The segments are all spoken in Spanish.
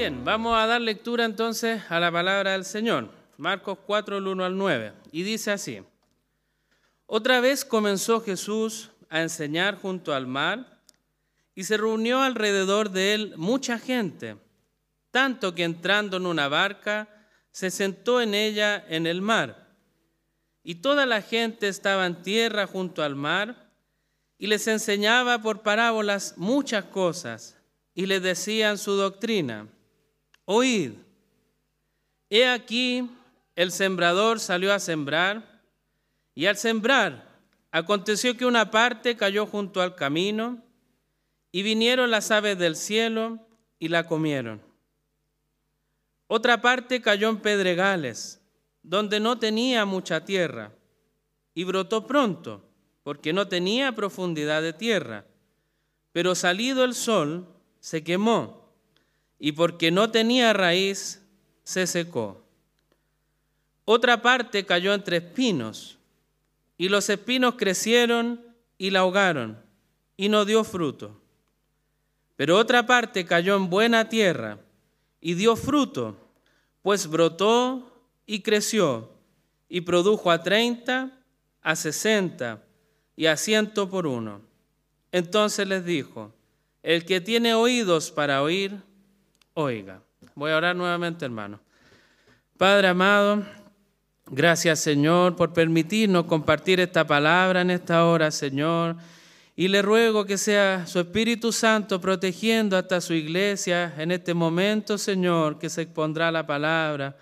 Bien, vamos a dar lectura entonces a la palabra del Señor. Marcos 4, el 1 al 9. Y dice así. Otra vez comenzó Jesús a enseñar junto al mar y se reunió alrededor de él mucha gente, tanto que entrando en una barca se sentó en ella en el mar. Y toda la gente estaba en tierra junto al mar y les enseñaba por parábolas muchas cosas y les decían su doctrina. Oíd, he aquí el sembrador salió a sembrar y al sembrar aconteció que una parte cayó junto al camino y vinieron las aves del cielo y la comieron. Otra parte cayó en pedregales, donde no tenía mucha tierra, y brotó pronto, porque no tenía profundidad de tierra. Pero salido el sol, se quemó, y porque no tenía raíz, se secó. Otra parte cayó entre espinos, y los espinos crecieron y la ahogaron, y no dio fruto. Pero otra parte cayó en buena tierra y dio fruto, pues brotó y creció y produjo a treinta, a sesenta y a ciento por uno. Entonces les dijo, el que tiene oídos para oír, oiga. Voy a orar nuevamente, hermano. Padre amado, gracias Señor por permitirnos compartir esta palabra en esta hora, Señor. Y le ruego que sea su Espíritu Santo protegiendo hasta su iglesia en este momento, Señor, que se expondrá la palabra.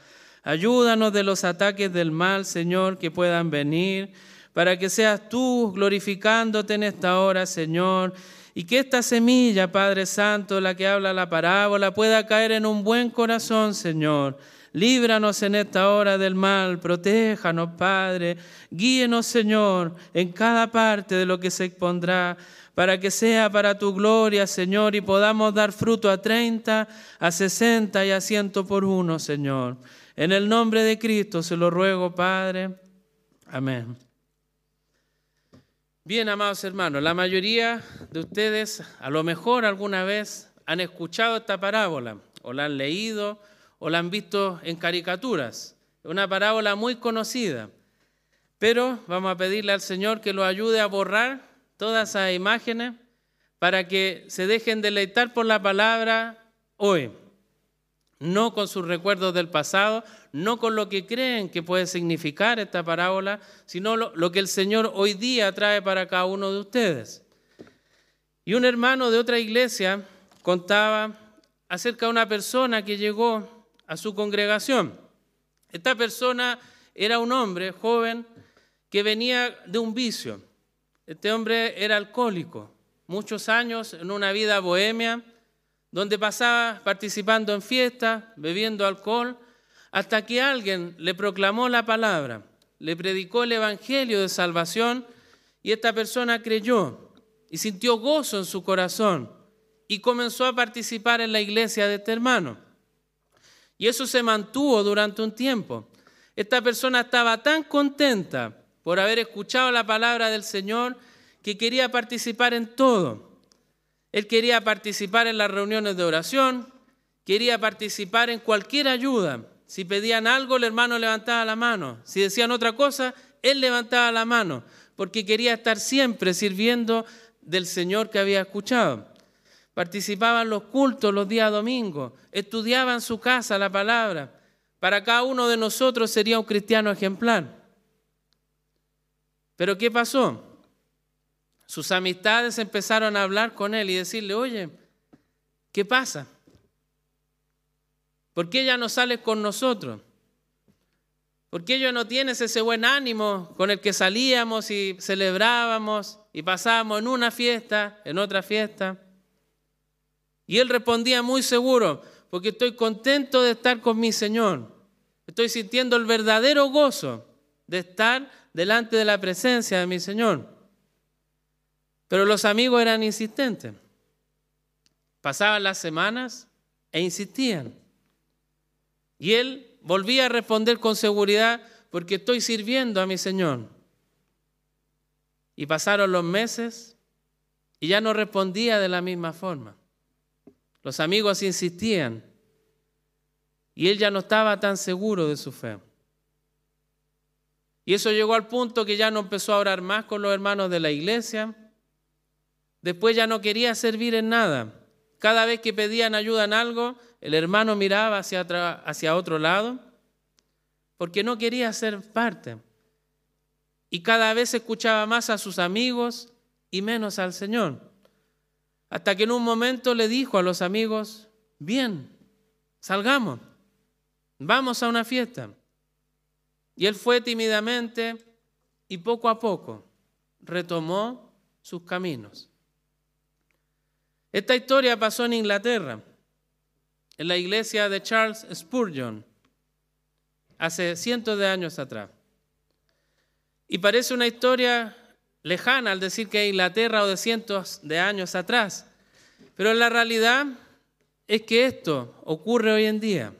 Ayúdanos de los ataques del mal, Señor, que puedan venir, para que seas tú glorificándote en esta hora, Señor, y que esta semilla, Padre Santo, la que habla la parábola, pueda caer en un buen corazón, Señor Líbranos en esta hora del mal, protéjanos, Padre. Guíenos, Señor, en cada parte de lo que se expondrá, para que sea para tu gloria, Señor, y podamos dar fruto a 30, a 60 y a 100 por uno, Señor. En el nombre de Cristo se lo ruego, Padre. Amén. Bien, amados hermanos, la mayoría de ustedes a lo mejor alguna vez han escuchado esta parábola o la han leído o la han visto en caricaturas. Es una parábola muy conocida. Pero vamos a pedirle al Señor que lo ayude a borrar todas esas imágenes para que se dejen deleitar por la palabra hoy. No con sus recuerdos del pasado, no con lo que creen que puede significar esta parábola, sino lo, que el Señor hoy día trae para cada uno de ustedes. Y un hermano de otra iglesia contaba acerca de una persona que llegó a su congregación. Esta persona era un hombre joven que venía de un vicio. Este hombre era alcohólico, muchos años en una vida bohemia, donde pasaba participando en fiestas, bebiendo alcohol, hasta que alguien le proclamó la palabra, le predicó el Evangelio de salvación y esta persona creyó y sintió gozo en su corazón y comenzó a participar en la iglesia de este hermano. Y eso se mantuvo durante un tiempo. Esta persona estaba tan contenta por haber escuchado la palabra del Señor que quería participar en todo. Él quería participar en las reuniones de oración, quería participar en cualquier ayuda. Si pedían algo, el hermano levantaba la mano. Si decían otra cosa, él levantaba la mano, porque quería estar siempre sirviendo del Señor que había escuchado participaban los cultos los días domingos, estudiaban en su casa la palabra. Para cada uno de nosotros sería un cristiano ejemplar. Pero ¿qué pasó? Sus amistades empezaron a hablar con él y decirle, oye, ¿qué pasa? ¿Por qué ya no sales con nosotros? ¿Por qué ya no tienes ese buen ánimo con el que salíamos y celebrábamos y pasábamos en una fiesta, en otra fiesta? Y él respondía muy seguro, porque estoy contento de estar con mi Señor. Estoy sintiendo el verdadero gozo de estar delante de la presencia de mi Señor. Pero los amigos eran insistentes. Pasaban las semanas e insistían. Y él volvía a responder con seguridad, porque estoy sirviendo a mi Señor. Y pasaron los meses y ya no respondía de la misma forma. Los amigos insistían y él ya no estaba tan seguro de su fe. Y eso llegó al punto que ya no empezó a orar más con los hermanos de la iglesia. Después ya no quería servir en nada. Cada vez que pedían ayuda en algo, el hermano miraba hacia, hacia otro lado porque no quería ser parte. Y cada vez escuchaba más a sus amigos y menos al Señor. Hasta que en un momento le dijo a los amigos, bien, salgamos, vamos a una fiesta. Y él fue tímidamente y poco a poco retomó sus caminos. Esta historia pasó en Inglaterra, en la iglesia de Charles Spurgeon, hace cientos de años atrás. Y parece una historia lejana al decir que Inglaterra o de cientos de años atrás, pero la realidad es que esto ocurre hoy en día,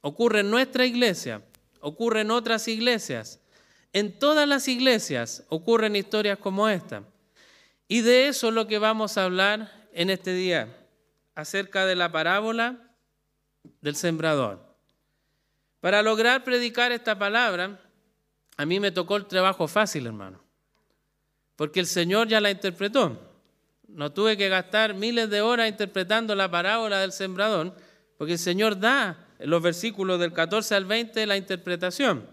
ocurre en nuestra iglesia ocurre en otras iglesias. En todas las iglesias ocurren historias como esta. Y de eso es lo que vamos a hablar en este día, acerca de la parábola del sembrador. Para lograr predicar esta palabra, a mí me tocó el trabajo fácil, hermano, porque el Señor ya la interpretó. No tuve que gastar miles de horas interpretando la parábola del sembrador, porque el Señor da en los versículos del 14 al 20 la interpretación.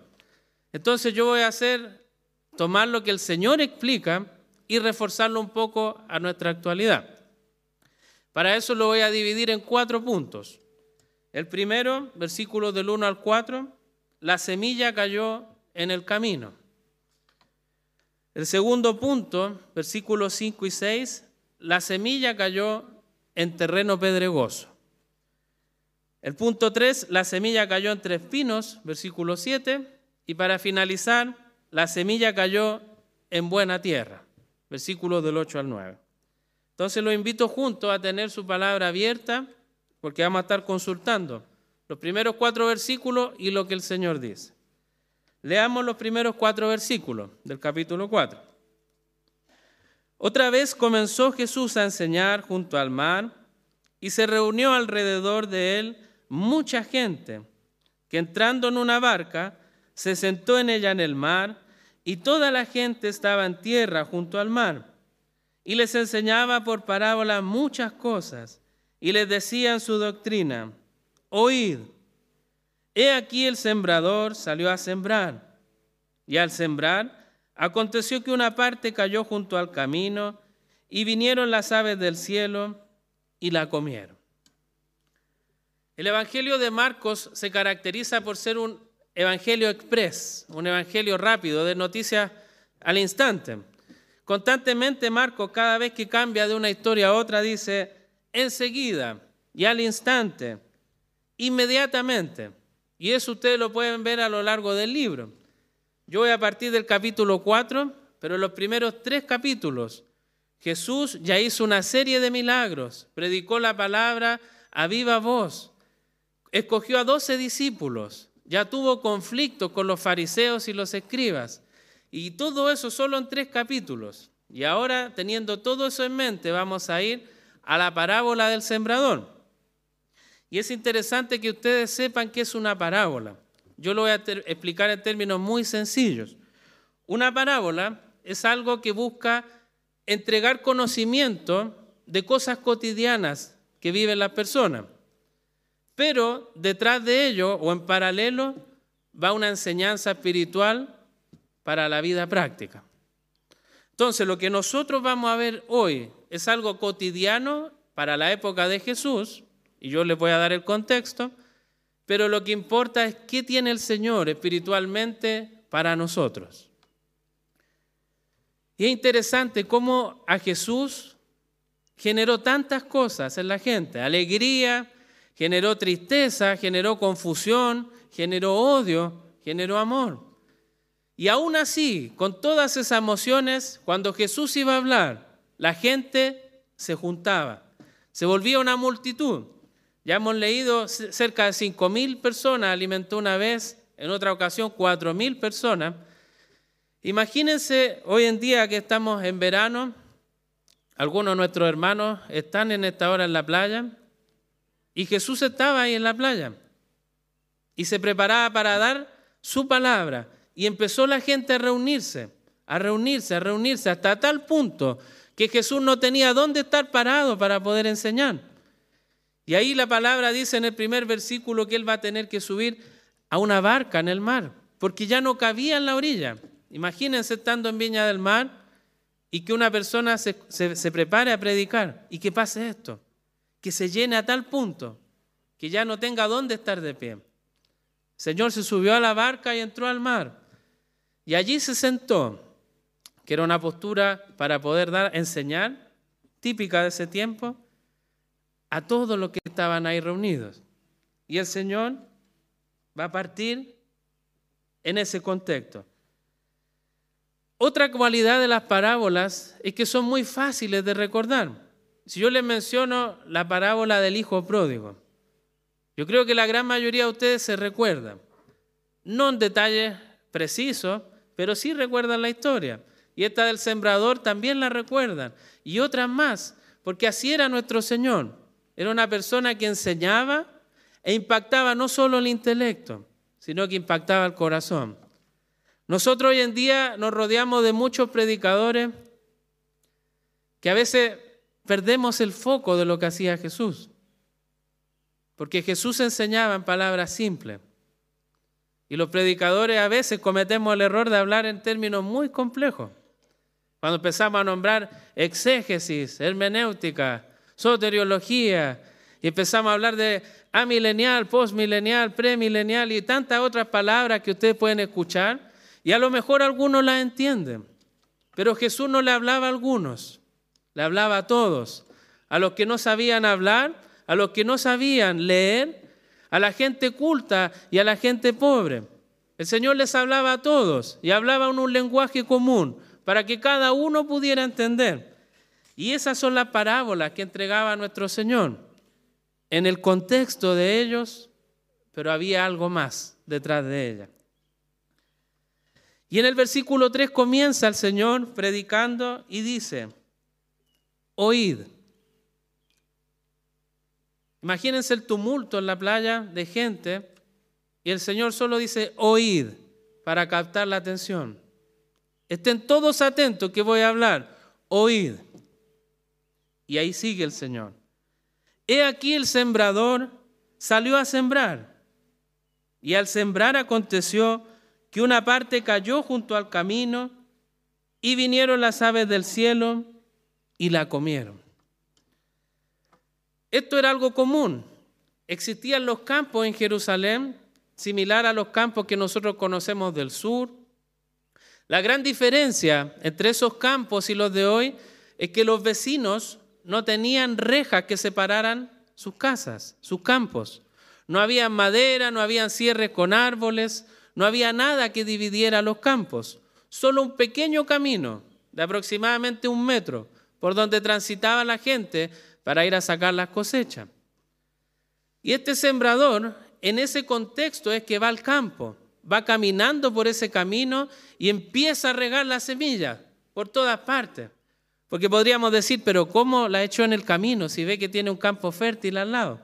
Entonces yo voy a hacer, tomar lo que el Señor explica y reforzarlo un poco a nuestra actualidad. Para eso lo voy a dividir en cuatro puntos. El primero, versículos del 1 al 4, la semilla cayó en el camino. El segundo punto, versículos 5 y 6, la semilla cayó en terreno pedregoso. El punto 3, la semilla cayó entre espinos, versículo 7. Y para finalizar, la semilla cayó en buena tierra, versículos del 8 al 9. Entonces lo invito juntos a tener su palabra abierta, porque vamos a estar consultando los primeros cuatro versículos y lo que el Señor dice. Leamos los primeros cuatro versículos del capítulo 4. Otra vez comenzó Jesús a enseñar junto al mar y se reunió alrededor de él mucha gente que entrando en una barca se sentó en ella en el mar y toda la gente estaba en tierra junto al mar. Y les enseñaba por parábola muchas cosas y les decía su doctrina, oíd, he aquí el sembrador salió a sembrar. Y al sembrar, aconteció que una parte cayó junto al camino y vinieron las aves del cielo y la comieron. El Evangelio de Marcos se caracteriza por ser un Evangelio express, un Evangelio rápido, de noticias al instante. Constantemente Marcos, cada vez que cambia de una historia a otra, dice enseguida y al instante, inmediatamente. Y eso ustedes lo pueden ver a lo largo del libro. Yo voy a partir del capítulo 4, pero en los primeros tres capítulos Jesús ya hizo una serie de milagros, predicó la palabra a viva voz, escogió a doce discípulos, ya tuvo conflictos con los fariseos y los escribas, y todo eso solo en tres capítulos. Y ahora, teniendo todo eso en mente, vamos a ir a la parábola del sembrador. Y es interesante que ustedes sepan qué es una parábola. Yo lo voy a explicar en términos muy sencillos. Una parábola es algo que busca entregar conocimiento de cosas cotidianas que viven las personas. Pero detrás de ello o en paralelo va una enseñanza espiritual para la vida práctica. Entonces, lo que nosotros vamos a ver hoy es algo cotidiano para la época de Jesús, y yo les voy a dar el contexto, pero lo que importa es qué tiene el Señor espiritualmente para nosotros. Y es interesante cómo a Jesús generó tantas cosas en la gente, alegría, generó tristeza, generó confusión, generó odio, generó amor. Y aún así, con todas esas emociones, cuando Jesús iba a hablar, la gente se juntaba, se volvía una multitud. Ya hemos leído cerca de cinco mil personas, alimentó una vez, en otra ocasión cuatro mil personas. Imagínense hoy en día que estamos en verano, algunos de nuestros hermanos están en esta hora en la playa, y Jesús estaba ahí en la playa. y se preparaba para dar su palabra. Y empezó la gente a reunirse, a reunirse, a reunirse, hasta tal punto que Jesús no tenía dónde estar parado para poder enseñar. Y ahí la palabra dice en el primer versículo que él va a tener que subir a una barca en el mar, porque ya no cabía en la orilla. Imagínense estando en Viña del Mar y que una persona se, prepare a predicar y que pase esto, que se llene a tal punto que ya no tenga dónde estar de pie. El Señor se subió a la barca y entró al mar. Y allí se sentó que era una postura para poder dar, enseñar, típica de ese tiempo, a todos los que estaban ahí reunidos. Y el Señor va a partir en ese contexto. Otra cualidad de las parábolas es que son muy fáciles de recordar. Si yo les menciono la parábola del hijo pródigo, yo creo que la gran mayoría de ustedes se recuerdan. No en detalles precisos, pero sí recuerdan la historia. Y esta del sembrador también la recuerdan. Y otras más, porque así era nuestro Señor. Era una persona que enseñaba e impactaba no solo el intelecto, sino que impactaba el corazón. Nosotros hoy en día nos rodeamos de muchos predicadores que a veces perdemos el foco de lo que hacía Jesús. Porque Jesús enseñaba en palabras simples. Y los predicadores a veces cometemos el error de hablar en términos muy complejos. Cuando empezamos a nombrar exégesis, hermenéutica, soteriología, y empezamos a hablar de amilenial, postmilenial, premilenial y tantas otras palabras que ustedes pueden escuchar, y a lo mejor algunos las entienden. Pero Jesús no le hablaba a algunos, le hablaba a todos, a los que no sabían hablar, a los que no sabían leer, a la gente culta y a la gente pobre. El Señor les hablaba a todos y hablaba en un lenguaje común para que cada uno pudiera entender. Y esas son las parábolas que entregaba nuestro Señor. En el contexto de ellos, pero había algo más detrás de ella. Y en el versículo 3 comienza el Señor predicando y dice, oíd. Imagínense el tumulto en la playa de gente y el Señor solo dice, oíd, para captar la atención. Estén todos atentos que voy a hablar. Oíd. Y ahí sigue el Señor. He aquí el sembrador salió a sembrar. Y al sembrar aconteció que una parte cayó junto al camino y vinieron las aves del cielo y la comieron. Esto era algo común. Existían los campos en Jerusalén, similar a los campos que nosotros conocemos del sur, la gran diferencia entre esos campos y los de hoy es que los vecinos no tenían rejas que separaran sus casas, sus campos. No había madera, no había cierres con árboles, no había nada que dividiera los campos. Solo un pequeño camino de aproximadamente un metro por donde transitaba la gente para ir a sacar las cosechas. Y este sembrador, en ese contexto, es que va al campo va caminando por ese camino y empieza a regar la semilla por todas partes. Porque podríamos decir, pero ¿cómo la echó en el camino si ve que tiene un campo fértil al lado?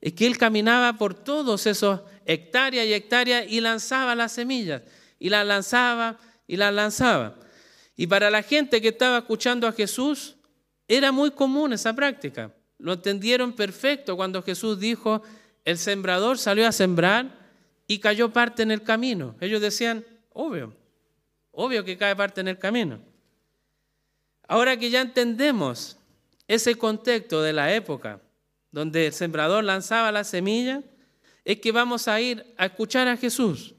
Es que él caminaba por todos esos hectáreas y hectáreas y lanzaba las semillas. Y las lanzaba y las lanzaba. Y para la gente que estaba escuchando a Jesús, era muy común esa práctica. Lo entendieron perfecto cuando Jesús dijo, el sembrador salió a sembrar y cayó parte en el camino. Ellos decían, obvio, obvio que cae parte en el camino. Ahora que ya entendemos ese contexto de la época donde el sembrador lanzaba la semilla, es que vamos a ir a escuchar a Jesús.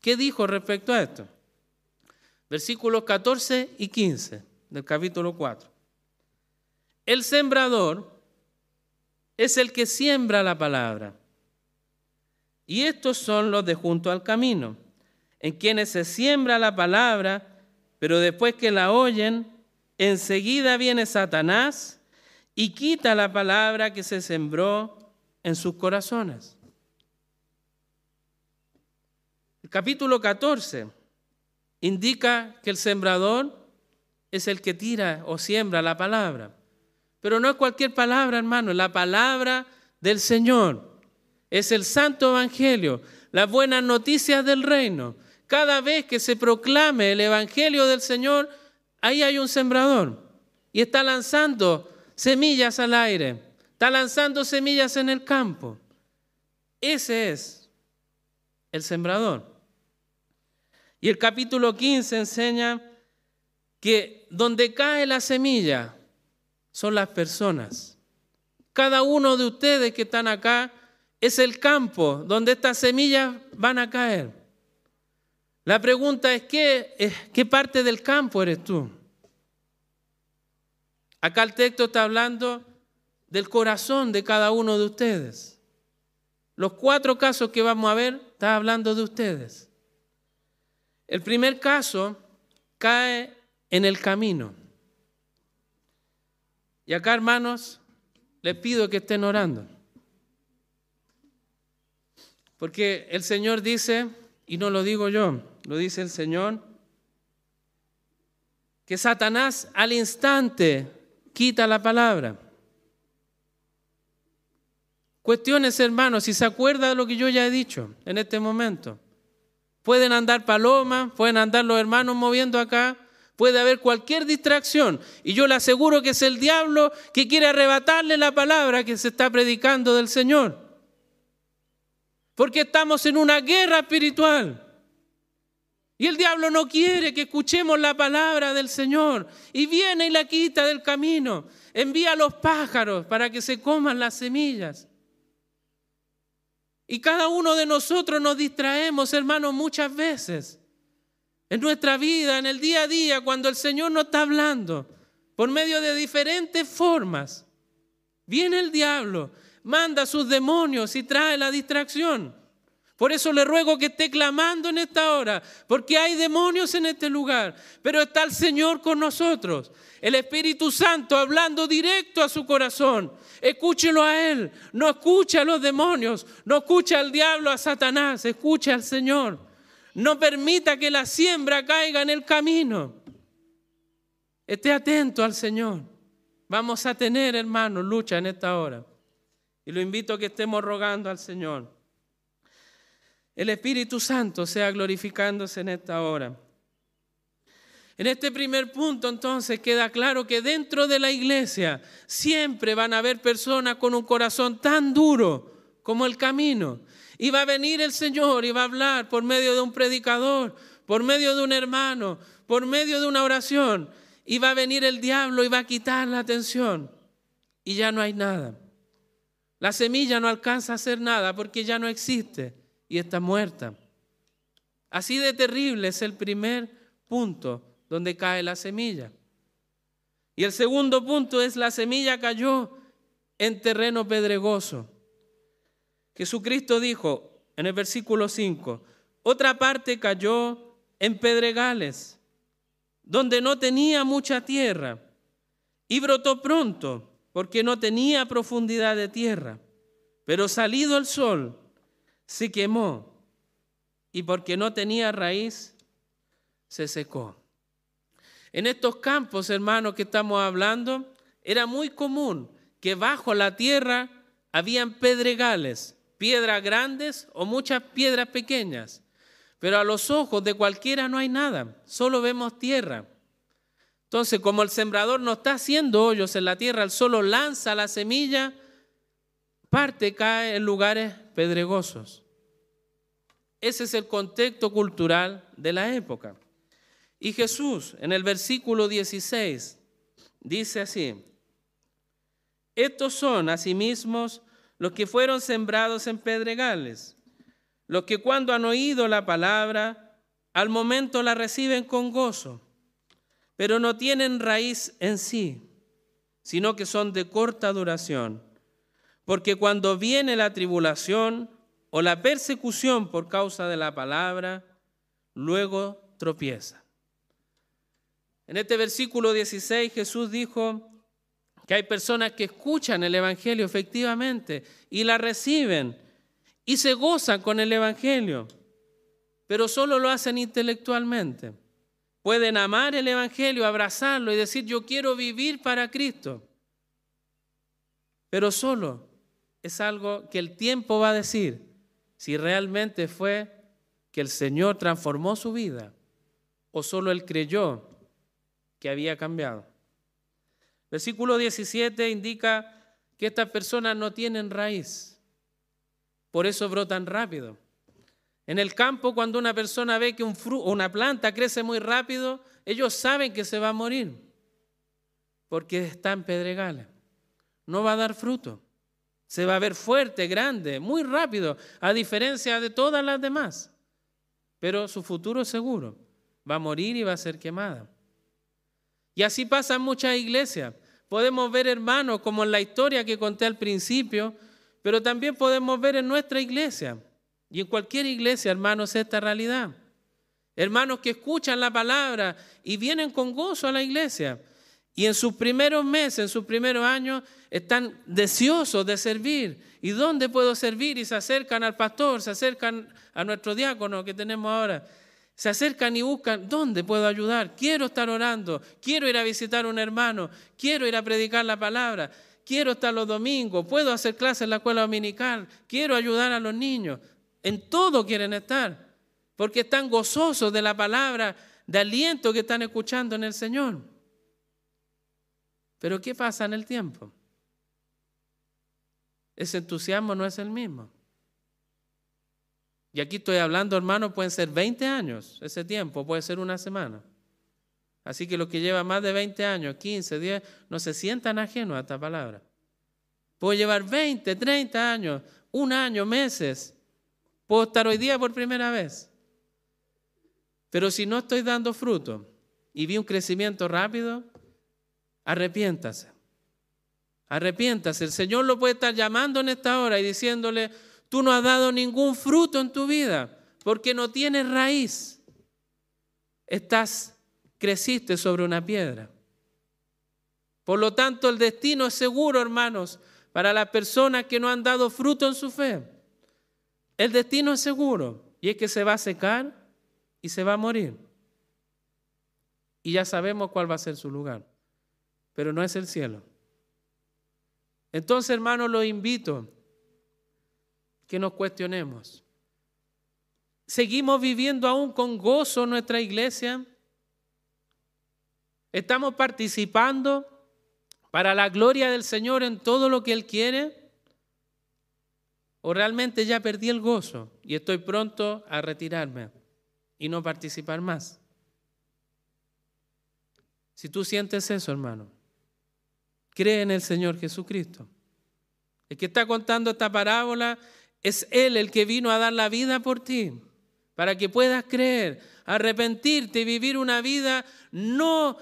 ¿Qué dijo respecto a esto? Versículos 14 y 15 del capítulo 4. El sembrador es el que siembra la palabra. Y estos son los de junto al camino, en quienes se siembra la palabra, pero después que la oyen, enseguida viene Satanás y quita la palabra que se sembró en sus corazones. El capítulo 14 indica que el sembrador es el que tira o siembra la palabra. Pero no es cualquier palabra, hermano, es la palabra del Señor es el santo evangelio, las buenas noticias del reino. Cada vez que se proclame el Evangelio del Señor, ahí hay un sembrador y está lanzando semillas al aire, está lanzando semillas en el campo. Ese es el sembrador. Y el capítulo 15 enseña que donde cae la semilla son las personas. Cada uno de ustedes que están acá es el campo donde estas semillas van a caer. La pregunta es, ¿qué, ¿qué parte del campo eres tú? Acá el texto está hablando del corazón de cada uno de ustedes. Los cuatro casos que vamos a ver está hablando de ustedes. El primer caso cae en el camino. Y acá, hermanos, les pido que estén orando. Porque el Señor dice, y no lo digo yo, lo dice el Señor, que Satanás al instante quita la palabra. Cuestiones, hermanos, si se acuerda de lo que yo ya he dicho en este momento. Pueden andar palomas, pueden andar los hermanos moviendo acá, puede haber cualquier distracción. Y yo le aseguro que es el diablo que quiere arrebatarle la palabra que se está predicando del Señor. Porque estamos en una guerra espiritual. Y el diablo no quiere que escuchemos la palabra del Señor. Y viene y la quita del camino. Envía a los pájaros para que se coman las semillas. Y cada uno de nosotros nos distraemos, hermanos, muchas veces. En nuestra vida, en el día a día, cuando el Señor nos está hablando, por medio de diferentes formas, viene el diablo, manda sus demonios y trae la distracción. Por eso le ruego que esté clamando en esta hora, porque hay demonios en este lugar, pero está el Señor con nosotros, el Espíritu Santo hablando directo a su corazón. Escúchelo a Él, no escucha a los demonios, no escucha al diablo, a Satanás, escucha al Señor. No permita que la siembra caiga en el camino. Esté atento al Señor. Vamos a tener, hermanos, lucha en esta hora. Y lo invito a que estemos rogando al Señor el Espíritu Santo sea glorificándose en esta hora. En este primer punto entonces queda claro que dentro de la iglesia siempre van a haber personas con un corazón tan duro como el camino. Y va a venir el Señor y va a hablar por medio de un predicador, por medio de un hermano, por medio de una oración. Y va a venir el diablo y va a quitar la atención. Y ya no hay nada. La semilla no alcanza a hacer nada porque ya no existe y está muerta. Así de terrible es el primer punto donde cae la semilla. Y el segundo punto es la semilla cayó en terreno pedregoso. Jesucristo dijo en el versículo 5, otra parte cayó en pedregales, donde no tenía mucha tierra, y brotó pronto, porque no tenía profundidad de tierra. Pero salido el sol, se quemó y porque no tenía raíz, se secó. En estos campos, hermanos, que estamos hablando, era muy común que bajo la tierra habían pedregales, piedras grandes o muchas piedras pequeñas. Pero a los ojos de cualquiera no hay nada, solo vemos tierra. Entonces, como el sembrador no está haciendo hoyos en la tierra, él solo lanza la semilla, parte cae en lugares pedregosos. Ese es el contexto cultural de la época. Y Jesús en el versículo 16 dice así, estos son asimismo los que fueron sembrados en pedregales, los que cuando han oído la palabra, al momento la reciben con gozo, pero no tienen raíz en sí, sino que son de corta duración porque cuando viene la tribulación o la persecución por causa de la palabra, luego tropieza. En este versículo 16 Jesús dijo que hay personas que escuchan el Evangelio efectivamente y la reciben y se gozan con el Evangelio, pero solo lo hacen intelectualmente. Pueden amar el Evangelio, abrazarlo y decir yo quiero vivir para Cristo, pero solo es algo que el tiempo va a decir si realmente fue que el Señor transformó su vida o solo él creyó que había cambiado. Versículo 17 indica que estas personas no tienen raíz, por eso brotan rápido. En el campo, cuando una persona ve que un una planta crece muy rápido, ellos saben que se va a morir, porque está en pedregales. No va a dar fruto. Se va a ver fuerte, grande, muy rápido, a diferencia de todas las demás. Pero su futuro es seguro. Va a morir y va a ser quemada. Y así pasa en muchas iglesias. Podemos ver hermanos como en la historia que conté al principio, pero también podemos ver en nuestra iglesia y en cualquier iglesia, hermanos, esta realidad. Hermanos que escuchan la palabra y vienen con gozo a la iglesia. Y en sus primeros meses, en sus primeros años, están deseosos de servir. ¿Y dónde puedo servir? Y se acercan al pastor, se acercan a nuestro diácono que tenemos ahora. Se acercan y buscan, ¿dónde puedo ayudar? Quiero estar orando, quiero ir a visitar a un hermano, quiero ir a predicar la palabra, quiero estar los domingos, puedo hacer clases en la escuela dominical, quiero ayudar a los niños. En todo quieren estar, porque están gozosos de la palabra, de aliento que están escuchando en el Señor. Pero ¿qué pasa en el tiempo? Ese entusiasmo no es el mismo. Y aquí estoy hablando, hermano, pueden ser 20 años ese tiempo, puede ser una semana. Así que los que llevan más de 20 años, 15, 10, no se sientan ajenos a esta palabra. Puedo llevar 20, 30 años, un año, meses, Puedo estar hoy día por primera vez. Pero si no estoy dando fruto y vi un crecimiento rápido, arrepiéntase. Arrepiéntase. El Señor lo puede estar llamando en esta hora y diciéndole, tú no has dado ningún fruto en tu vida porque no tienes raíz. Estás, creciste sobre una piedra. Por lo tanto, el destino es seguro, hermanos, para las personas que no han dado fruto en su fe. El destino es seguro y es que se va a secar y se va a morir. Y ya sabemos cuál va a ser su lugar, pero no es el cielo. Entonces, hermanos, los invito que nos cuestionemos. ¿Seguimos viviendo aún con gozo nuestra iglesia? ¿Estamos participando para la gloria del Señor en todo lo que Él quiere? ¿O realmente ya perdí el gozo y estoy pronto a retirarme y no participar más? Si tú sientes eso, hermano, cree en el Señor Jesucristo. El que está contando esta parábola es Él el que vino a dar la vida por ti, para que puedas creer, arrepentirte y vivir una vida no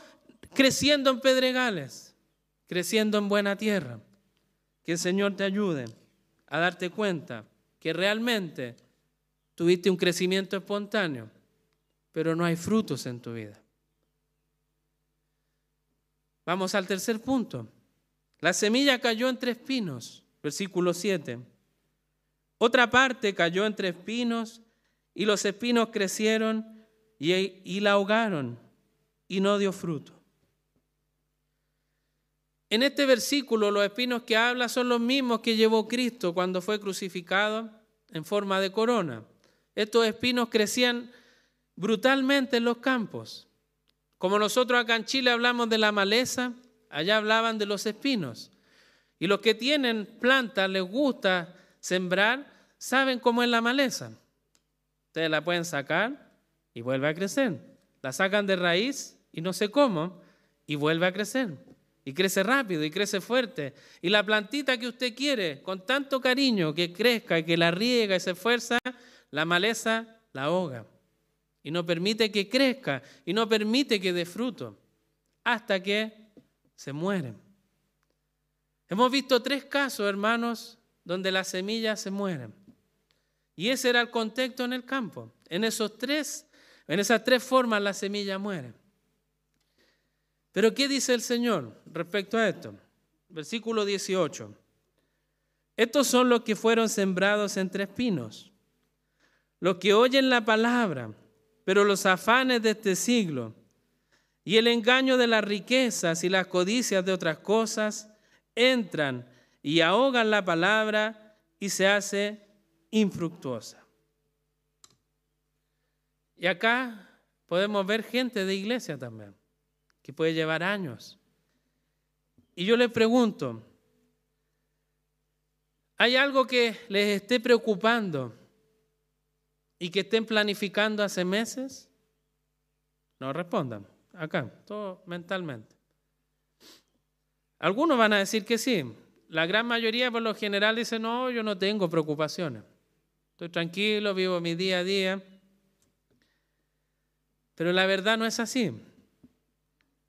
creciendo en pedregales, creciendo en buena tierra. Que el Señor te ayude a darte cuenta que realmente tuviste un crecimiento espontáneo, pero no hay frutos en tu vida. Vamos al tercer punto. La semilla cayó entre espinos, versículo 7. Otra parte cayó entre espinos y los espinos crecieron y, y la ahogaron y no dio fruto. En este versículo los espinos que habla son los mismos que llevó Cristo cuando fue crucificado en forma de corona. Estos espinos crecían brutalmente en los campos. Como nosotros acá en Chile hablamos de la maleza, allá hablaban de los espinos. Y los que tienen plantas, les gusta sembrar, saben cómo es la maleza. Ustedes la pueden sacar y vuelve a crecer. La sacan de raíz y no sé cómo y vuelve a crecer. Y crece rápido y crece fuerte. Y la plantita que usted quiere, con tanto cariño, que crezca y que la riega y se esfuerza, la maleza la ahoga. Y no permite que crezca y no permite que dé fruto. Hasta que se muere. Hemos visto tres casos, hermanos, donde las semillas se mueren. Y ese era el contexto en el campo. En esos tres, en esas tres formas las semillas mueren. Pero ¿qué dice el Señor respecto a esto? Versículo 18. Estos son los que fueron sembrados entre espinos, los que oyen la palabra, pero los afanes de este siglo y el engaño de las riquezas y las codicias de otras cosas entran y ahogan la palabra y se hace infructuosa. Y acá podemos ver gente de iglesia también, que puede llevar años. Y yo les pregunto, ¿hay algo que les esté preocupando y que estén planificando hace meses? No respondan, acá, todo mentalmente. Algunos van a decir que sí. La gran mayoría por lo general dice, no, yo no tengo preocupaciones. Estoy tranquilo, vivo mi día a día. Pero la verdad no es así.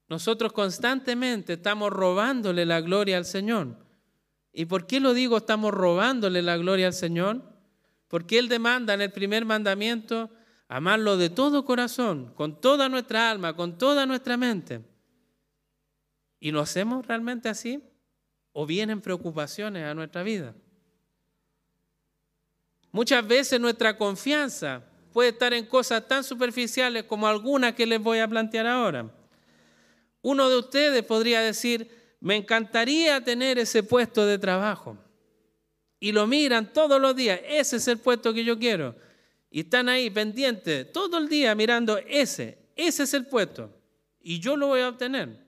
Nosotros constantemente estamos robándole la gloria al Señor. ¿Y por qué lo digo estamos robándole la gloria al Señor? Porque Él demanda en el primer mandamiento amarlo de todo corazón, con toda nuestra alma, con toda nuestra mente. ¿Y lo hacemos realmente así? ¿O vienen preocupaciones a nuestra vida? Muchas veces nuestra confianza puede estar en cosas tan superficiales como algunas que les voy a plantear ahora. Uno de ustedes podría decir, me encantaría tener ese puesto de trabajo. Y lo miran todos los días, ese es el puesto que yo quiero. Y están ahí pendientes todo el día mirando ese, ese es el puesto. Y yo lo voy a obtener.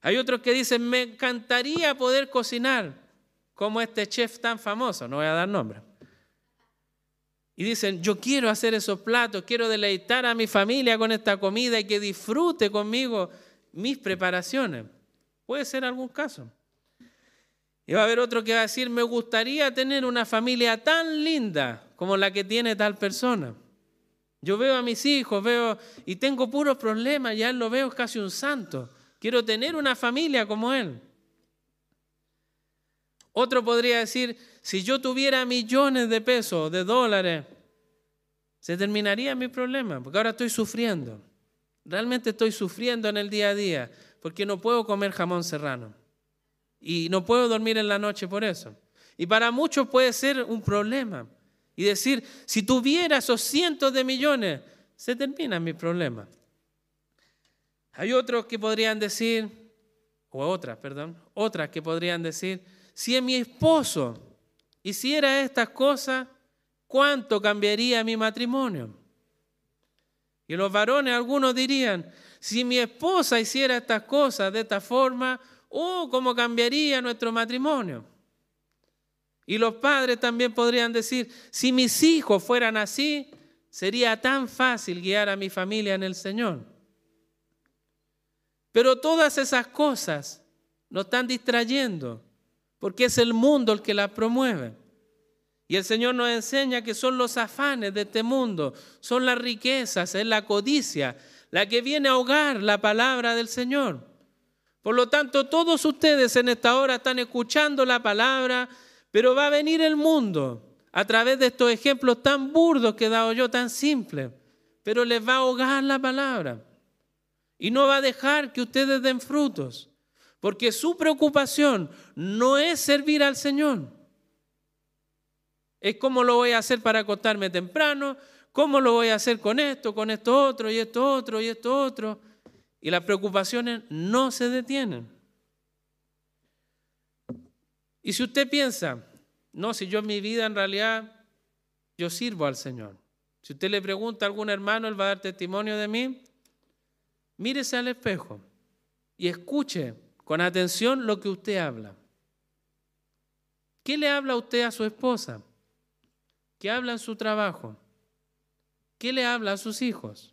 Hay otros que dicen, me encantaría poder cocinar como este chef tan famoso, no voy a dar nombre. Y dicen, yo quiero hacer esos platos, quiero deleitar a mi familia con esta comida y que disfrute conmigo mis preparaciones. Puede ser algún caso. Y va a haber otro que va a decir, me gustaría tener una familia tan linda como la que tiene tal persona. Yo veo a mis hijos, veo y tengo puros problemas, ya lo veo casi un santo. Quiero tener una familia como él. Otro podría decir, si yo tuviera millones de pesos, de dólares, se terminaría mi problema, porque ahora estoy sufriendo. Realmente estoy sufriendo en el día a día, porque no puedo comer jamón serrano. Y no puedo dormir en la noche por eso. Y para muchos puede ser un problema. Y decir, si tuviera esos cientos de millones, se termina mi problema. Hay otros que podrían decir, o otras, perdón, otras que podrían decir, si mi esposo hiciera estas cosas, ¿cuánto cambiaría mi matrimonio? Y los varones, algunos dirían, si mi esposa hiciera estas cosas de esta forma, oh, ¿cómo cambiaría nuestro matrimonio? Y los padres también podrían decir, si mis hijos fueran así, sería tan fácil guiar a mi familia en el Señor. Pero todas esas cosas nos están distrayendo, porque es el mundo el que las promueve. Y el Señor nos enseña que son los afanes de este mundo, son las riquezas, es la codicia, la que viene a ahogar la palabra del Señor. Por lo tanto, todos ustedes en esta hora están escuchando la palabra, pero va a venir el mundo a través de estos ejemplos tan burdos que he dado yo, tan simples, pero les va a ahogar la palabra y no va a dejar que ustedes den frutos, porque su preocupación no es servir al Señor. Es cómo lo voy a hacer para acostarme temprano, cómo lo voy a hacer con esto, con esto otro, y esto otro, y esto otro. Y las preocupaciones no se detienen. Y si usted piensa, no, si yo en mi vida en realidad yo sirvo al Señor. Si usted le pregunta a algún hermano, él va a dar testimonio de mí. Mírese al espejo y escuche con atención lo que usted habla. ¿Qué le habla usted a su esposa? ¿Qué habla en su trabajo? ¿Qué le habla a sus hijos?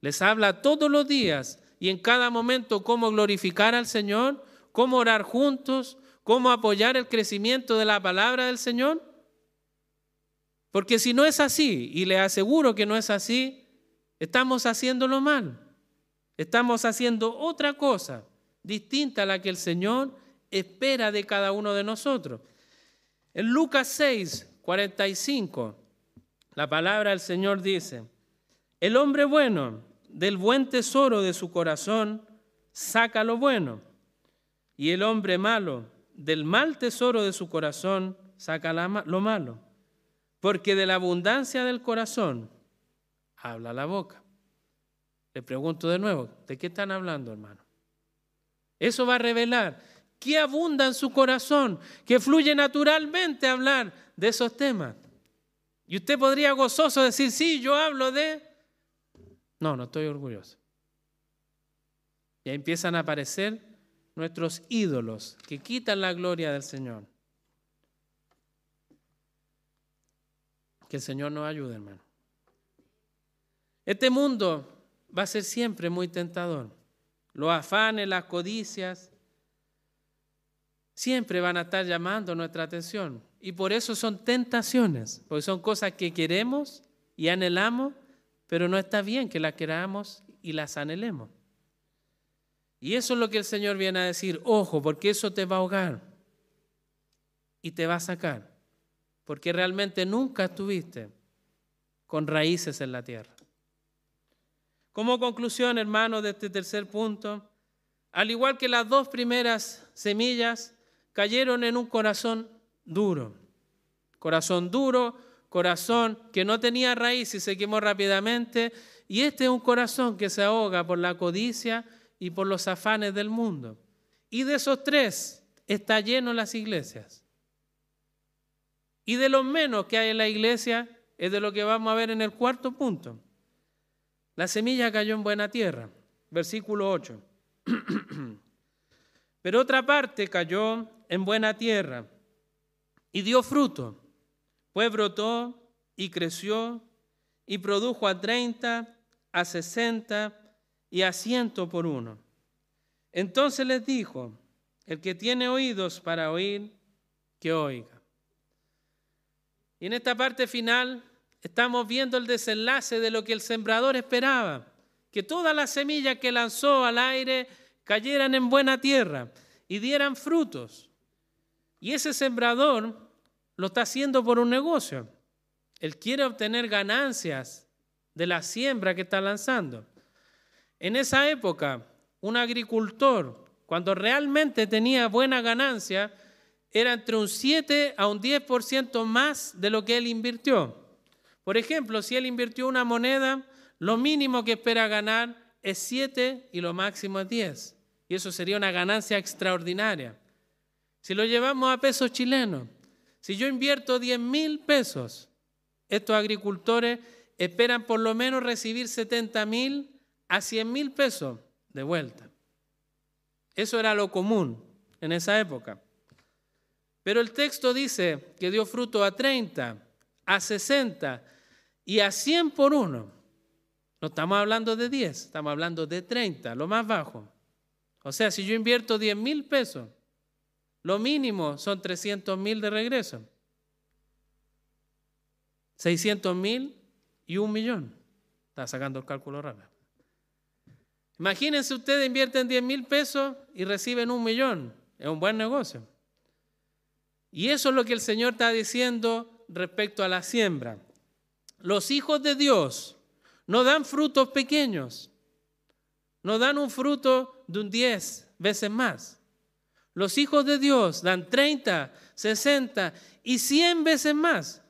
¿Les habla todos los días y en cada momento cómo glorificar al Señor? ¿Cómo orar juntos? ¿Cómo apoyar el crecimiento de la palabra del Señor? Porque si no es así, y le aseguro que no es así, estamos haciéndolo mal. Estamos haciendo otra cosa distinta a la que el Señor espera de cada uno de nosotros. En Lucas 6, 45, la palabra del Señor dice, el hombre bueno del buen tesoro de su corazón saca lo bueno, y el hombre malo del mal tesoro de su corazón saca lo malo, porque de la abundancia del corazón habla la boca. Le pregunto de nuevo, ¿de qué están hablando, hermano? Eso va a revelar ¿Qué abunda en su corazón? Que fluye naturalmente a hablar de esos temas. Y usted podría gozoso decir, sí, yo hablo de... No, no estoy orgulloso. Y ahí empiezan a aparecer nuestros ídolos que quitan la gloria del Señor. Que el Señor nos ayude, hermano. Este mundo va a ser siempre muy tentador. Los afanes, las codicias, siempre van a estar llamando nuestra atención. Y por eso son tentaciones, porque son cosas que queremos y anhelamos, pero no está bien que las queramos y las anhelemos. Y eso es lo que el Señor viene a decir, ojo, porque eso te va a ahogar y te va a sacar, porque realmente nunca estuviste con raíces en la tierra. Como conclusión, hermanos, de este tercer punto, al igual que las dos primeras semillas, cayeron en un corazón duro. Corazón duro, corazón que no tenía raíz y se quemó rápidamente. Y este es un corazón que se ahoga por la codicia y por los afanes del mundo. Y de esos tres está lleno las iglesias. Y de los menos que hay en la iglesia es de lo que vamos a ver en el cuarto punto. La semilla cayó en buena tierra, versículo 8. Pero otra parte cayó en buena tierra y dio fruto, pues brotó y creció y produjo a 30, a 60 y a ciento por uno. Entonces les dijo, el que tiene oídos para oír, que oiga. Y en esta parte final estamos viendo el desenlace de lo que el sembrador esperaba, que todas las semillas que lanzó al aire cayeran en buena tierra y dieran frutos. Y ese sembrador lo está haciendo por un negocio. Él quiere obtener ganancias de la siembra que está lanzando. En esa época, un agricultor, cuando realmente tenía buena ganancia, era entre un 7 a un 10% más de lo que él invirtió. Por ejemplo, si él invirtió una moneda, lo mínimo que espera ganar es 7 y lo máximo es 10. Y eso sería una ganancia extraordinaria. Si lo llevamos a pesos chilenos, si yo invierto 10 mil pesos, estos agricultores esperan por lo menos recibir 70 mil a 100 mil pesos de vuelta. Eso era lo común en esa época. Pero el texto dice que dio fruto a 30, a 60 y a 100 por uno. No estamos hablando de 10, estamos hablando de 30, lo más bajo. O sea, si yo invierto 10 mil pesos, lo mínimo son 300 mil de regreso. 600 mil y un millón. Está sacando el cálculo rápido. Imagínense ustedes invierten 10 mil pesos y reciben un millón. Es un buen negocio. Y eso es lo que el Señor está diciendo respecto a la siembra. Los hijos de Dios no dan frutos pequeños, no dan un fruto de un 10 veces más. Los hijos de Dios dan 30, 60 y 100 veces más.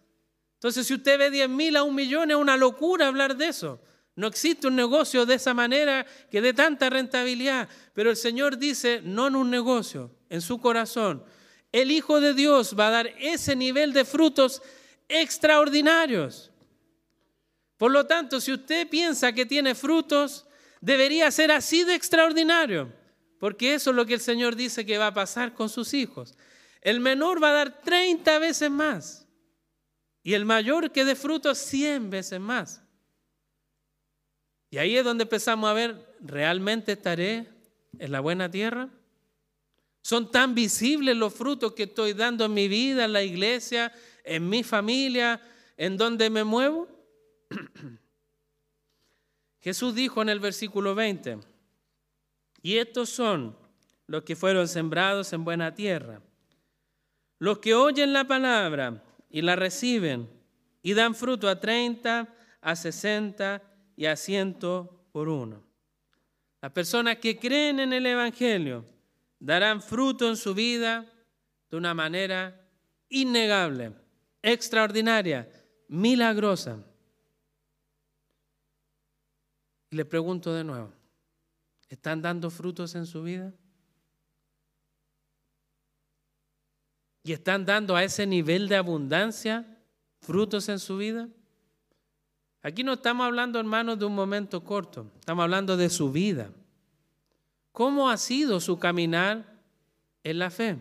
Entonces, si usted ve 10 mil a un millón, es una locura hablar de eso. No existe un negocio de esa manera que dé tanta rentabilidad. Pero el Señor dice, no en un negocio, en su corazón. El Hijo de Dios va a dar ese nivel de frutos extraordinarios. Por lo tanto, si usted piensa que tiene frutos, debería ser así de extraordinario, porque eso es lo que el Señor dice que va a pasar con sus hijos. El menor va a dar 30 veces más y el mayor que dé frutos 100 veces más. Y ahí es donde empezamos a ver, ¿realmente estaré en la buena tierra? ¿Son tan visibles los frutos que estoy dando en mi vida, en la iglesia, en mi familia, en donde me muevo? Jesús dijo en el versículo 20, y estos son los que fueron sembrados en buena tierra, los que oyen la palabra y la reciben y dan fruto a 30, a 60 y a 100 por uno. Las personas que creen en el Evangelio darán fruto en su vida de una manera innegable, extraordinaria, milagrosa. Y le pregunto de nuevo, ¿están dando frutos en su vida? y están dando a ese nivel de abundancia frutos en su vida. Aquí no estamos hablando, hermanos, de un momento corto, estamos hablando de su vida. ¿Cómo ha sido su caminar en la fe?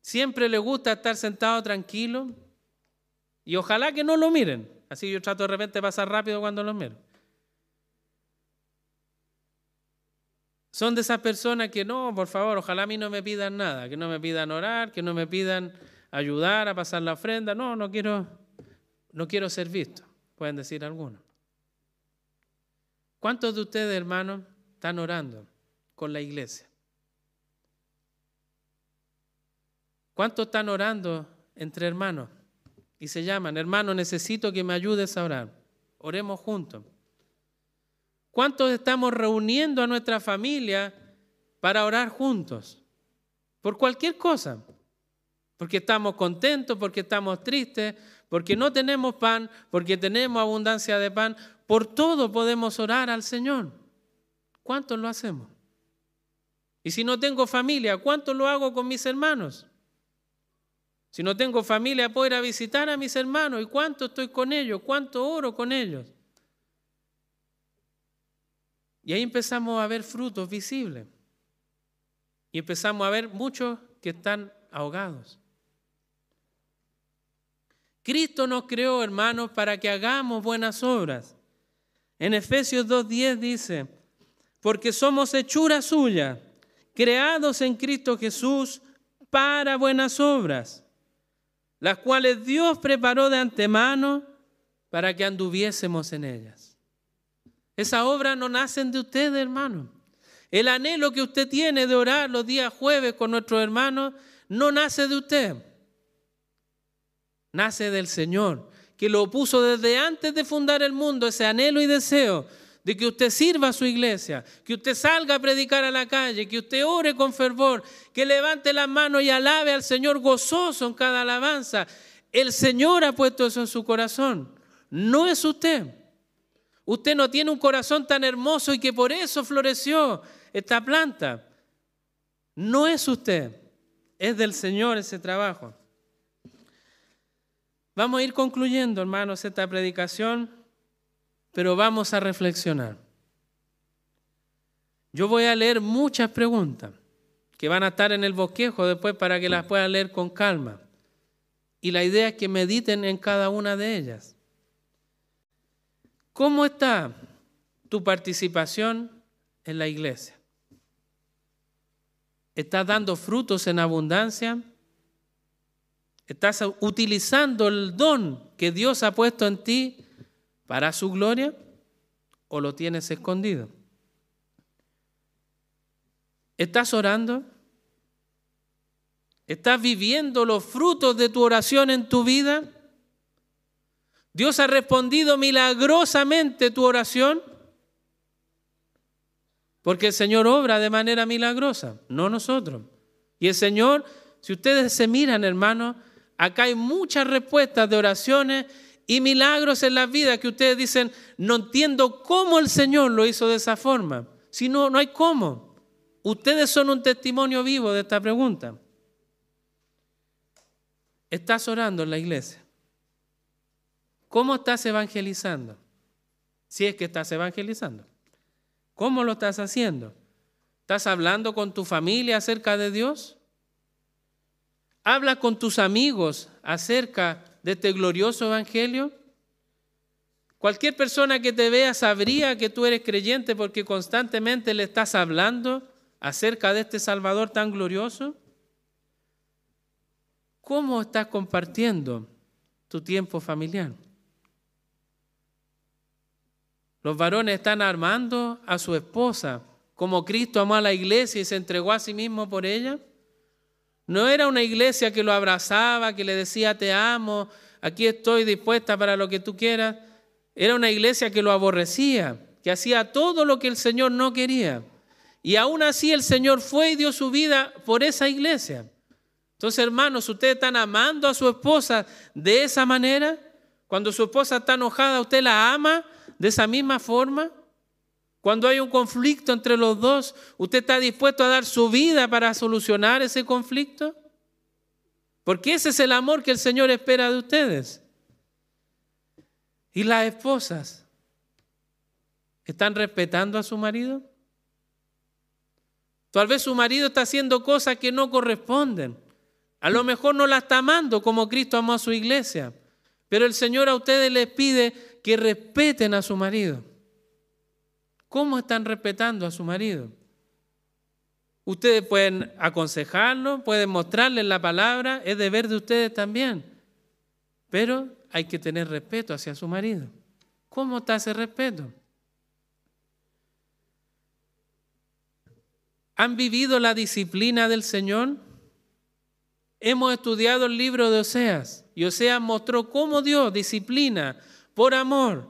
Siempre le gusta estar sentado tranquilo y ojalá que no lo miren. Así yo trato de repente pasar rápido cuando lo miro. Son de esas personas que no, por favor, ojalá a mí no me pidan nada, que no me pidan orar, que no me pidan ayudar a pasar la ofrenda. No, no quiero, no quiero ser visto, pueden decir algunos. ¿Cuántos de ustedes, hermanos, están orando con la iglesia? ¿Cuántos están orando entre hermanos? Y se llaman, hermano, necesito que me ayudes a orar. Oremos juntos. ¿Cuántos estamos reuniendo a nuestra familia para orar juntos? Por cualquier cosa. Porque estamos contentos, porque estamos tristes, porque no tenemos pan, porque tenemos abundancia de pan. Por todo podemos orar al Señor. ¿Cuántos lo hacemos? Y si no tengo familia, ¿cuánto lo hago con mis hermanos? Si no tengo familia, puedo ir a visitar a mis hermanos. ¿Y cuánto estoy con ellos? ¿Cuánto oro con ellos? Y ahí empezamos a ver frutos visibles. Y empezamos a ver muchos que están ahogados. Cristo nos creó, hermanos, para que hagamos buenas obras. En Efesios 2.10 dice, porque somos hechura suya, creados en Cristo Jesús para buenas obras las cuales Dios preparó de antemano para que anduviésemos en ellas. Esa obra no nacen de usted, hermano. El anhelo que usted tiene de orar los días jueves con nuestros hermanos no nace de usted. Nace del Señor, que lo puso desde antes de fundar el mundo, ese anhelo y deseo de que usted sirva a su iglesia, que usted salga a predicar a la calle, que usted ore con fervor, que levante las manos y alabe al Señor gozoso en cada alabanza. El Señor ha puesto eso en su corazón, no es usted. Usted no tiene un corazón tan hermoso y que por eso floreció esta planta. No es usted, es del Señor ese trabajo. Vamos a ir concluyendo, hermanos, esta predicación pero vamos a reflexionar. Yo voy a leer muchas preguntas que van a estar en el bosquejo después para que las puedan leer con calma. Y la idea es que mediten en cada una de ellas. ¿Cómo está tu participación en la iglesia? ¿Estás dando frutos en abundancia? ¿Estás utilizando el don que Dios ha puesto en ti para su gloria o lo tienes escondido? ¿Estás orando? ¿Estás viviendo los frutos de tu oración en tu vida? ¿Dios ha respondido milagrosamente tu oración? Porque el Señor obra de manera milagrosa, no nosotros. Y el Señor, si ustedes se miran, hermanos, acá hay muchas respuestas de oraciones y milagros en la vida que ustedes dicen, no entiendo cómo el Señor lo hizo de esa forma. Si no, no hay cómo. Ustedes son un testimonio vivo de esta pregunta. ¿Estás orando en la iglesia? ¿Cómo estás evangelizando? Si es que estás evangelizando. ¿Cómo lo estás haciendo? ¿Estás hablando con tu familia acerca de Dios? ¿Habla con tus amigos acerca de este glorioso evangelio? Cualquier persona que te vea sabría que tú eres creyente porque constantemente le estás hablando acerca de este Salvador tan glorioso. ¿Cómo estás compartiendo tu tiempo familiar? Los varones están armando a su esposa como Cristo amó a la iglesia y se entregó a sí mismo por ella. No era una iglesia que lo abrazaba, que le decía te amo, aquí estoy dispuesta para lo que tú quieras. Era una iglesia que lo aborrecía, que hacía todo lo que el Señor no quería. Y aún así el Señor fue y dio su vida por esa iglesia. Entonces, hermanos, ustedes están amando a su esposa de esa manera. Cuando su esposa está enojada, ¿usted la ama de esa misma forma? Cuando hay un conflicto entre los dos, ¿usted está dispuesto a dar su vida para solucionar ese conflicto? Porque ese es el amor que el Señor espera de ustedes. ¿Y las esposas están respetando a su marido? Tal vez su marido está haciendo cosas que no corresponden. A lo mejor no la está amando como Cristo amó a su iglesia. Pero el Señor a ustedes les pide que respeten a su marido. ¿Cómo están respetando a su marido? Ustedes pueden aconsejarlo, pueden mostrarle la palabra, es deber de ustedes también. Pero hay que tener respeto hacia su marido. ¿Cómo está ese respeto? ¿Han vivido la disciplina del Señor? Hemos estudiado el libro de Oseas y Oseas mostró cómo Dios disciplina por amor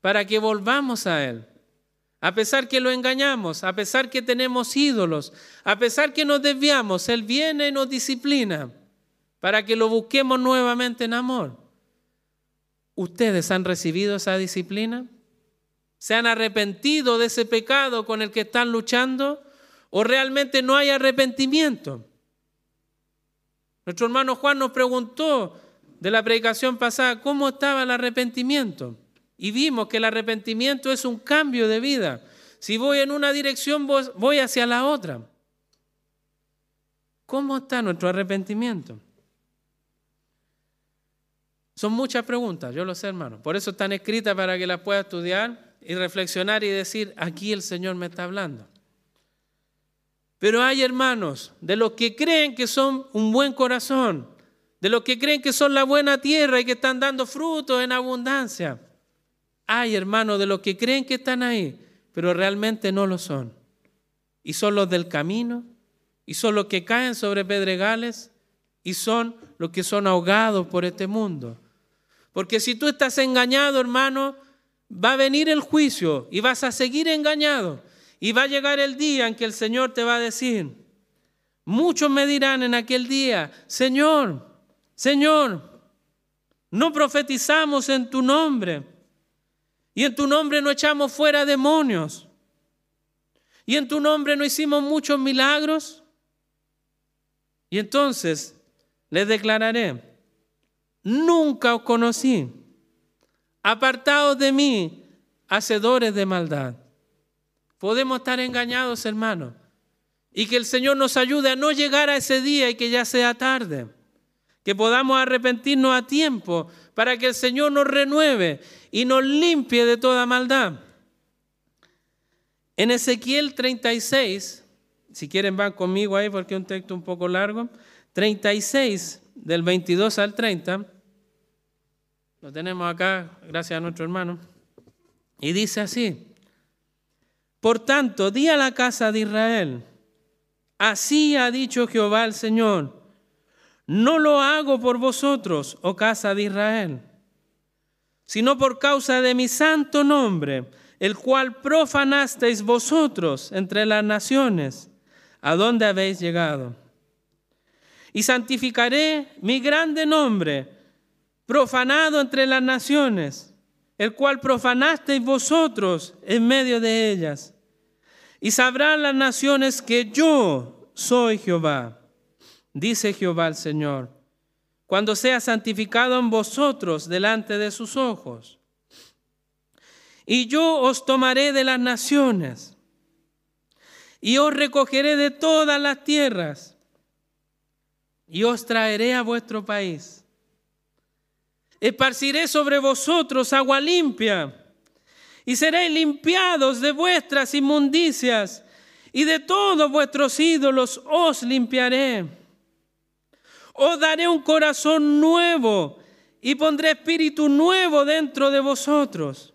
para que volvamos a Él. A pesar que lo engañamos, a pesar que tenemos ídolos, a pesar que nos desviamos, Él viene y nos disciplina para que lo busquemos nuevamente en amor. ¿Ustedes han recibido esa disciplina? ¿Se han arrepentido de ese pecado con el que están luchando? ¿O realmente no hay arrepentimiento? Nuestro hermano Juan nos preguntó de la predicación pasada cómo estaba el arrepentimiento. Y vimos que el arrepentimiento es un cambio de vida. Si voy en una dirección, voy hacia la otra. ¿Cómo está nuestro arrepentimiento? Son muchas preguntas, yo lo sé, hermano. Por eso están escritas para que las pueda estudiar y reflexionar y decir, aquí el Señor me está hablando. Pero hay hermanos de los que creen que son un buen corazón, de los que creen que son la buena tierra y que están dando frutos en abundancia. Hay hermanos de los que creen que están ahí, pero realmente no lo son. Y son los del camino, y son los que caen sobre pedregales, y son los que son ahogados por este mundo. Porque si tú estás engañado, hermano, va a venir el juicio y vas a seguir engañado. Y va a llegar el día en que el Señor te va a decir, muchos me dirán en aquel día, Señor, Señor, no profetizamos en tu nombre y en tu nombre no echamos fuera demonios y en tu nombre no hicimos muchos milagros. Y entonces les declararé, nunca os conocí, apartados de mí, hacedores de maldad. Podemos estar engañados, hermanos. Y que el Señor nos ayude a no llegar a ese día y que ya sea tarde. Que podamos arrepentirnos a tiempo para que el Señor nos renueve y nos limpie de toda maldad. En Ezequiel 36, si quieren van conmigo ahí porque es un texto un poco largo, 36 del 22 al 30, lo tenemos acá gracias a nuestro hermano, y dice así, por tanto, di a la casa de Israel, así ha dicho Jehová el Señor, no lo hago por vosotros, oh casa de Israel, sino por causa de mi santo nombre, el cual profanasteis vosotros entre las naciones, a donde habéis llegado. Y santificaré mi grande nombre, profanado entre las naciones el cual profanasteis vosotros en medio de ellas. Y sabrán las naciones que yo soy Jehová, dice Jehová el Señor, cuando sea santificado en vosotros delante de sus ojos. Y yo os tomaré de las naciones, y os recogeré de todas las tierras, y os traeré a vuestro país esparciré sobre vosotros agua limpia, y seréis limpiados de vuestras inmundicias, y de todos vuestros ídolos os limpiaré. Os daré un corazón nuevo, y pondré espíritu nuevo dentro de vosotros,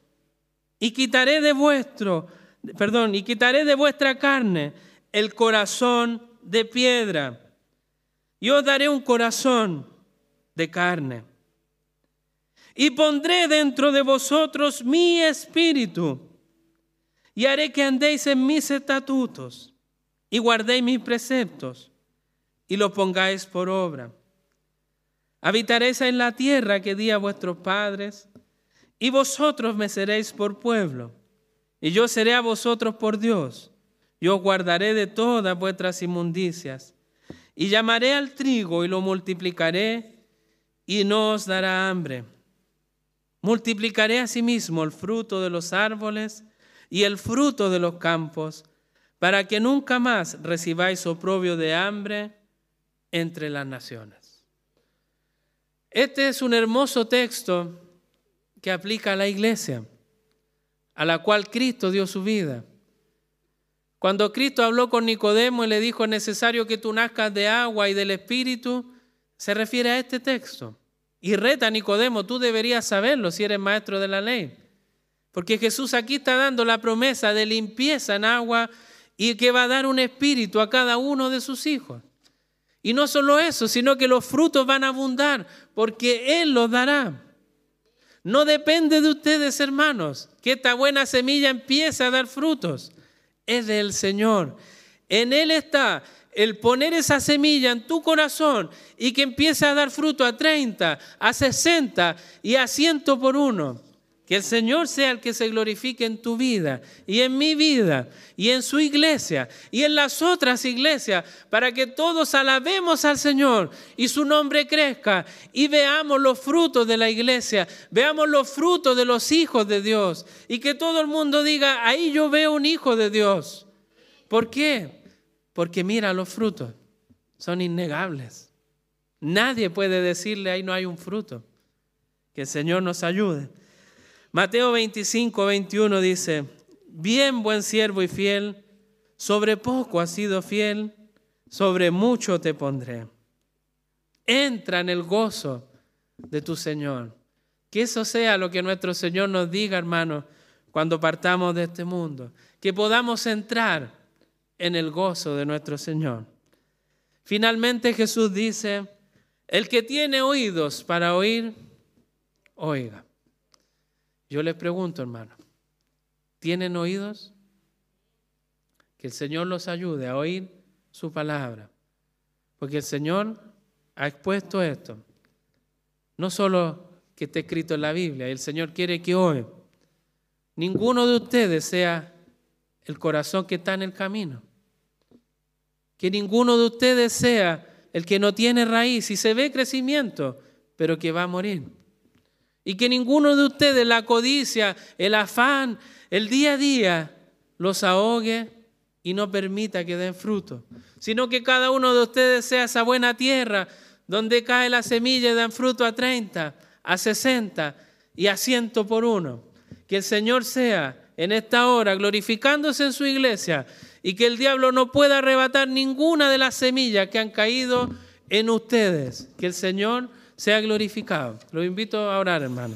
y quitaré de vuestro, perdón, y quitaré de vuestra carne el corazón de piedra, y os daré un corazón de carne. Y pondré dentro de vosotros mi espíritu y haré que andéis en mis estatutos y guardéis mis preceptos y los pongáis por obra. Habitaréis en la tierra que di a vuestros padres y vosotros me seréis por pueblo y yo seré a vosotros por Dios. Yo os guardaré de todas vuestras inmundicias Y llamaré al trigo y lo multiplicaré y no os dará hambre. Multiplicaré asimismo el fruto de los árboles y el fruto de los campos, para que nunca más recibáis oprobio de hambre entre las naciones. Este es un hermoso texto que aplica a la iglesia, a la cual Cristo dio su vida. Cuando Cristo habló con Nicodemo y le dijo es necesario que tú nazcas de agua y del Espíritu, se refiere a este texto. Y reta a Nicodemo, tú deberías saberlo si eres maestro de la ley. Porque Jesús aquí está dando la promesa de limpieza en agua y que va a dar un espíritu a cada uno de sus hijos. Y no solo eso, sino que los frutos van a abundar, porque Él los dará. No depende de ustedes, hermanos, que esta buena semilla empiece a dar frutos. Es del Señor. En Él está el poner esa semilla en tu corazón y que empiece a dar fruto a 30, a 60 y a 100 por uno. Que el Señor sea el que se glorifique en tu vida y en mi vida y en su iglesia y en las otras iglesias para que todos alabemos al Señor y su nombre crezca y veamos los frutos de la iglesia, veamos los frutos de los hijos de Dios y que todo el mundo diga, ahí yo veo un hijo de Dios. ¿Por qué? Porque mira los frutos, son innegables. Nadie puede decirle, ahí no hay un fruto. Que el Señor nos ayude. Mateo 25, 21 dice, bien buen siervo y fiel, sobre poco has sido fiel, sobre mucho te pondré. Entra en el gozo de tu Señor. Que eso sea lo que nuestro Señor nos diga, hermano, cuando partamos de este mundo. Que podamos entrar en el gozo de nuestro Señor. Finalmente Jesús dice, el que tiene oídos para oír, oiga. Yo les pregunto, hermano, ¿tienen oídos? Que el Señor los ayude a oír su palabra. Porque el Señor ha expuesto esto. No solo que esté escrito en la Biblia, el Señor quiere que oiga. Ninguno de ustedes sea el corazón que está en el camino. Que ninguno de ustedes sea el que no tiene raíz y se ve crecimiento, pero que va a morir. Y que ninguno de ustedes la codicia, el afán, el día a día los ahogue y no permita que den fruto, sino que cada uno de ustedes sea esa buena tierra donde cae la semilla y dan fruto a 30, a 60 y a 100 por uno. Que el Señor sea en esta hora glorificándose en su iglesia y que el diablo no pueda arrebatar ninguna de las semillas que han caído en ustedes. Que el Señor sea glorificado. Lo invito a orar, hermano.